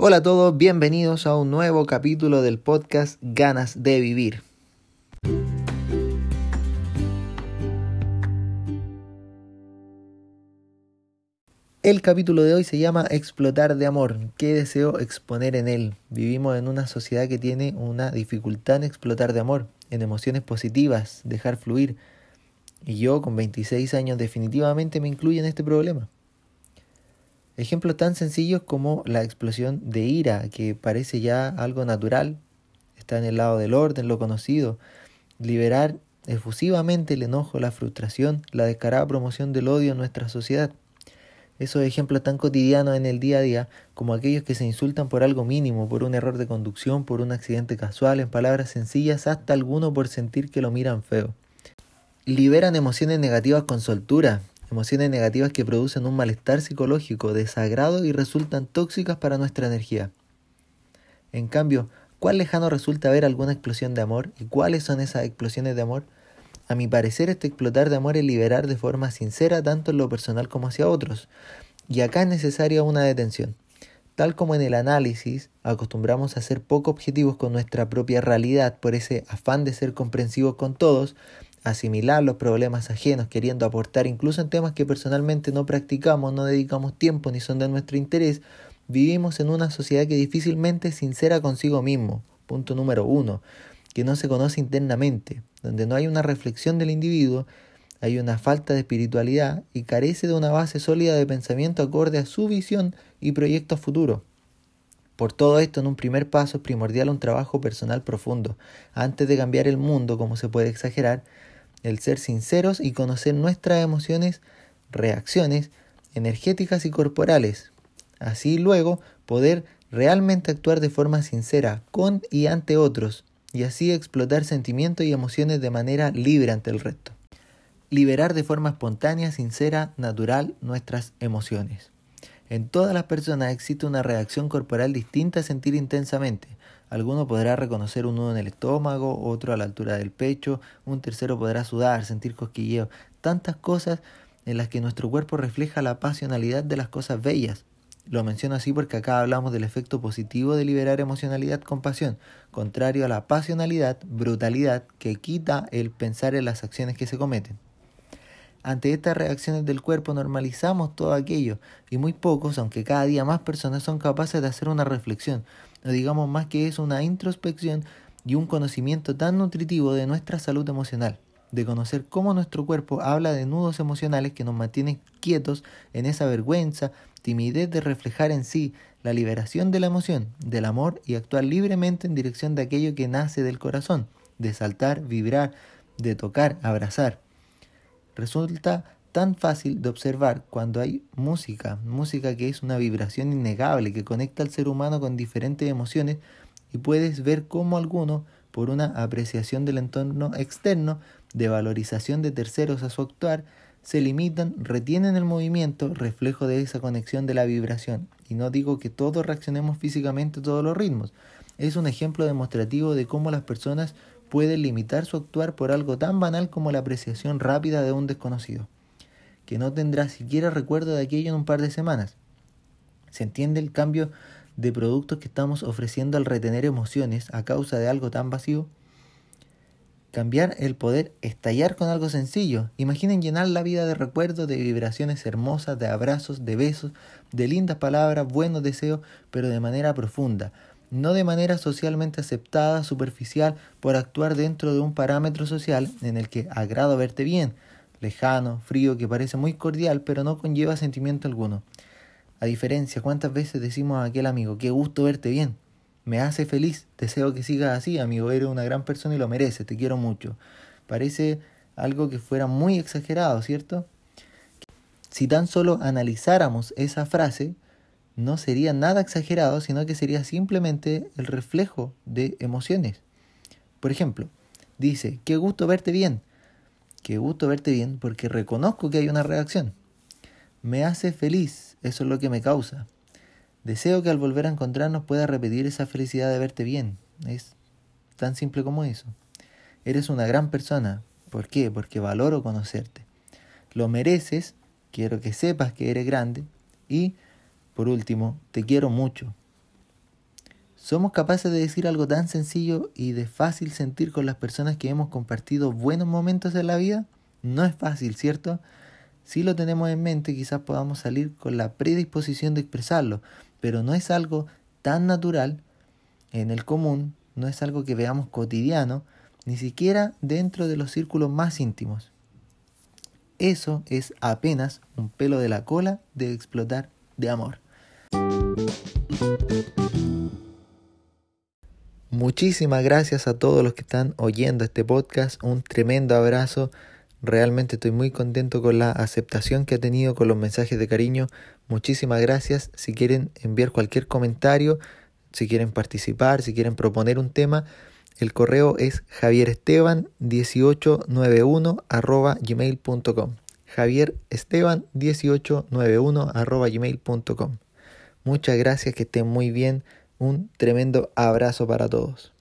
Hola a todos, bienvenidos a un nuevo capítulo del podcast Ganas de Vivir. El capítulo de hoy se llama Explotar de amor. ¿Qué deseo exponer en él? Vivimos en una sociedad que tiene una dificultad en explotar de amor, en emociones positivas, dejar fluir. Y yo con 26 años definitivamente me incluyo en este problema. Ejemplos tan sencillos como la explosión de ira, que parece ya algo natural, está en el lado del orden, lo conocido. Liberar efusivamente el enojo, la frustración, la descarada promoción del odio en nuestra sociedad. Esos ejemplos tan cotidianos en el día a día como aquellos que se insultan por algo mínimo, por un error de conducción, por un accidente casual, en palabras sencillas, hasta alguno por sentir que lo miran feo. Liberan emociones negativas con soltura, emociones negativas que producen un malestar psicológico, desagrado y resultan tóxicas para nuestra energía. En cambio, ¿cuál lejano resulta ver alguna explosión de amor? ¿Y cuáles son esas explosiones de amor? A mi parecer, este explotar de amor es liberar de forma sincera tanto en lo personal como hacia otros. Y acá es necesaria una detención. Tal como en el análisis acostumbramos a ser poco objetivos con nuestra propia realidad por ese afán de ser comprensivos con todos, asimilar los problemas ajenos, queriendo aportar incluso en temas que personalmente no practicamos, no dedicamos tiempo ni son de nuestro interés, vivimos en una sociedad que difícilmente es sincera consigo mismo. Punto número uno, que no se conoce internamente, donde no hay una reflexión del individuo, hay una falta de espiritualidad y carece de una base sólida de pensamiento acorde a su visión y proyecto futuro. Por todo esto, en un primer paso es primordial un trabajo personal profundo. Antes de cambiar el mundo, como se puede exagerar, el ser sinceros y conocer nuestras emociones, reacciones energéticas y corporales. Así luego poder realmente actuar de forma sincera con y ante otros y así explotar sentimientos y emociones de manera libre ante el resto. Liberar de forma espontánea, sincera, natural nuestras emociones. En todas las personas existe una reacción corporal distinta a sentir intensamente. Alguno podrá reconocer un nudo en el estómago, otro a la altura del pecho, un tercero podrá sudar, sentir cosquilleo, tantas cosas en las que nuestro cuerpo refleja la pasionalidad de las cosas bellas. Lo menciono así porque acá hablamos del efecto positivo de liberar emocionalidad con pasión, contrario a la pasionalidad, brutalidad, que quita el pensar en las acciones que se cometen. Ante estas reacciones del cuerpo normalizamos todo aquello y muy pocos, aunque cada día más personas son capaces de hacer una reflexión, o digamos más que es una introspección y un conocimiento tan nutritivo de nuestra salud emocional, de conocer cómo nuestro cuerpo habla de nudos emocionales que nos mantienen quietos en esa vergüenza, timidez de reflejar en sí la liberación de la emoción, del amor y actuar libremente en dirección de aquello que nace del corazón, de saltar, vibrar, de tocar, abrazar. Resulta tan fácil de observar cuando hay música, música que es una vibración innegable que conecta al ser humano con diferentes emociones y puedes ver cómo alguno, por una apreciación del entorno externo, de valorización de terceros a su actuar, se limitan, retienen el movimiento, reflejo de esa conexión de la vibración. Y no digo que todos reaccionemos físicamente a todos los ritmos. Es un ejemplo demostrativo de cómo las personas puede limitar su actuar por algo tan banal como la apreciación rápida de un desconocido, que no tendrá siquiera recuerdo de aquello en un par de semanas. ¿Se entiende el cambio de productos que estamos ofreciendo al retener emociones a causa de algo tan vacío? Cambiar el poder estallar con algo sencillo. Imaginen llenar la vida de recuerdos, de vibraciones hermosas, de abrazos, de besos, de lindas palabras, buenos deseos, pero de manera profunda, no de manera socialmente aceptada, superficial, por actuar dentro de un parámetro social en el que agrado verte bien, lejano, frío, que parece muy cordial, pero no conlleva sentimiento alguno. A diferencia, ¿cuántas veces decimos a aquel amigo, qué gusto verte bien? Me hace feliz, deseo que sigas así, amigo, eres una gran persona y lo mereces, te quiero mucho. Parece algo que fuera muy exagerado, ¿cierto? Si tan solo analizáramos esa frase, no sería nada exagerado, sino que sería simplemente el reflejo de emociones. Por ejemplo, dice, qué gusto verte bien. Qué gusto verte bien porque reconozco que hay una reacción. Me hace feliz, eso es lo que me causa. Deseo que al volver a encontrarnos pueda repetir esa felicidad de verte bien. Es tan simple como eso. Eres una gran persona. ¿Por qué? Porque valoro conocerte. Lo mereces, quiero que sepas que eres grande y por último, te quiero mucho. Somos capaces de decir algo tan sencillo y de fácil sentir con las personas que hemos compartido buenos momentos en la vida. No es fácil, ¿cierto? Si lo tenemos en mente, quizás podamos salir con la predisposición de expresarlo, pero no es algo tan natural en el común, no es algo que veamos cotidiano, ni siquiera dentro de los círculos más íntimos. Eso es apenas un pelo de la cola de explotar de amor. Muchísimas gracias a todos los que están oyendo este podcast. Un tremendo abrazo. Realmente estoy muy contento con la aceptación que ha tenido con los mensajes de cariño. Muchísimas gracias. Si quieren enviar cualquier comentario, si quieren participar, si quieren proponer un tema, el correo es javieresteban1891 gmail.com. javieresteban1891 gmail.com. Muchas gracias, que estén muy bien. Un tremendo abrazo para todos.